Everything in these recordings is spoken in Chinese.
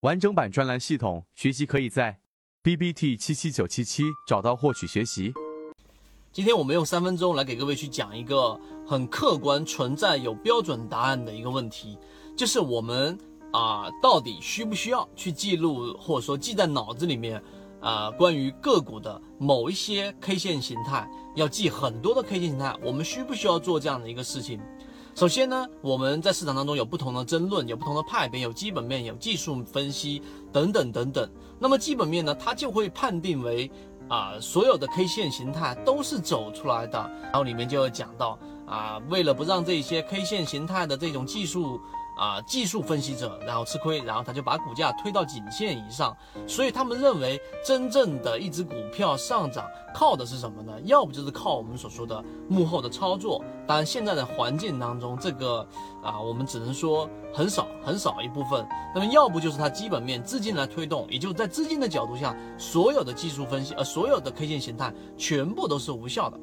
完整版专栏系统学习可以在 B B T 七七九七七找到获取学习。今天我们用三分钟来给各位去讲一个很客观、存在有标准答案的一个问题，就是我们啊到底需不需要去记录或者说记在脑子里面啊关于个股的某一些 K 线形态，要记很多的 K 线形态，我们需不需要做这样的一个事情？首先呢，我们在市场当中有不同的争论，有不同的派别，有基本面，有技术分析等等等等。那么基本面呢，它就会判定为啊，所有的 K 线形态都是走出来的。然后里面就有讲到啊，为了不让这些 K 线形态的这种技术。啊，技术分析者然后吃亏，然后他就把股价推到颈线以上，所以他们认为真正的一只股票上涨靠的是什么呢？要不就是靠我们所说的幕后的操作，当然现在的环境当中，这个啊我们只能说很少很少一部分。那么要不就是它基本面资金来推动，也就是在资金的角度下，所有的技术分析呃所有的 K 线形态全部都是无效的。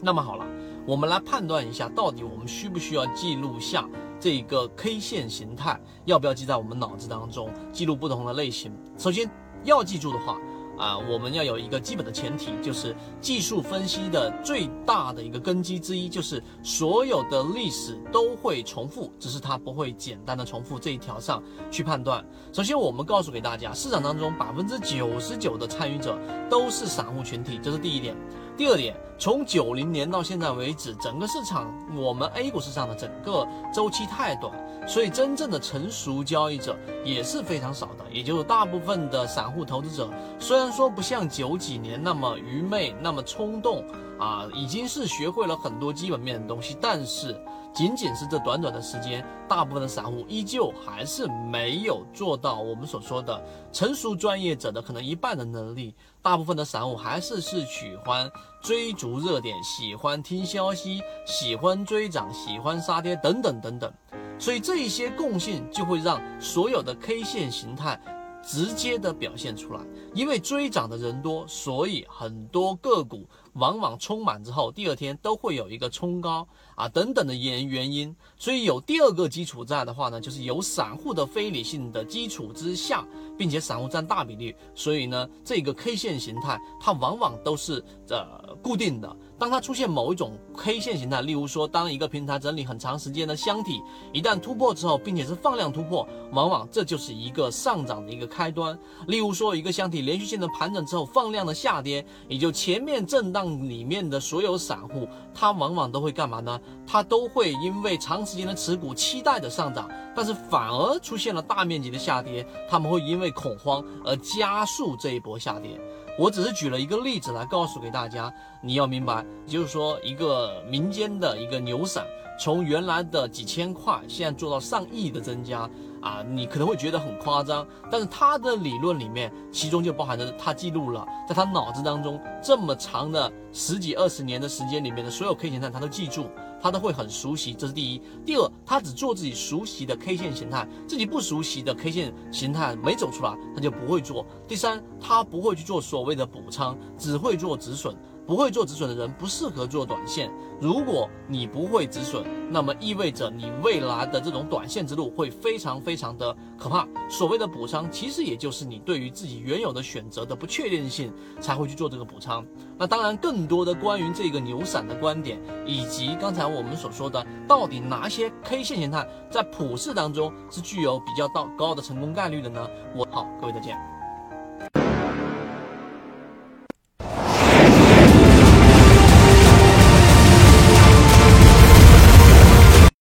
那么好了，我们来判断一下，到底我们需不需要记录下？这个 K 线形态要不要记在我们脑子当中？记录不同的类型。首先要记住的话，啊，我们要有一个基本的前提，就是技术分析的最大的一个根基之一，就是所有的历史都会重复，只是它不会简单的重复这一条上去判断。首先，我们告诉给大家，市场当中百分之九十九的参与者都是散户群体，这是第一点。第二点，从九零年到现在为止，整个市场，我们 A 股市场的整个周期太短，所以真正的成熟交易者也是非常少的。也就是大部分的散户投资者，虽然说不像九几年那么愚昧、那么冲动啊，已经是学会了很多基本面的东西，但是。仅仅是这短短的时间，大部分的散户依旧还是没有做到我们所说的成熟专业者的可能一半的能力。大部分的散户还是是喜欢追逐热点，喜欢听消息，喜欢追涨，喜欢杀跌等等等等。所以这一些共性就会让所有的 K 线形态。直接的表现出来，因为追涨的人多，所以很多个股往往冲满之后，第二天都会有一个冲高啊等等的原原因。所以有第二个基础在的话呢，就是有散户的非理性的基础之下，并且散户占大比例，所以呢，这个 K 线形态它往往都是呃固定的。当它出现某一种 K 线形态，例如说，当一个平台整理很长时间的箱体一旦突破之后，并且是放量突破，往往这就是一个上涨的一个开端。例如说，一个箱体连续性的盘整之后放量的下跌，也就前面震荡里面的所有散户，他往往都会干嘛呢？他都会因为长时间的持股期待的上涨，但是反而出现了大面积的下跌，他们会因为恐慌而加速这一波下跌。我只是举了一个例子来告诉给大家，你要明白，就是说一个民间的一个牛散，从原来的几千块，现在做到上亿的增加啊，你可能会觉得很夸张，但是他的理论里面，其中就包含着他记录了，在他脑子当中这么长的十几二十年的时间里面的所有 K 线态，他都记住。他都会很熟悉，这是第一。第二，他只做自己熟悉的 K 线形态，自己不熟悉的 K 线形态没走出来，他就不会做。第三，他不会去做所谓的补仓，只会做止损。不会做止损的人不适合做短线。如果你不会止损，那么意味着你未来的这种短线之路会非常非常的可怕。所谓的补仓，其实也就是你对于自己原有的选择的不确定性才会去做这个补仓。那当然，更多的关于这个牛散的观点，以及刚才我们所说的，到底哪些 K 线形态在普市当中是具有比较到高的成功概率的呢？我好，各位再见。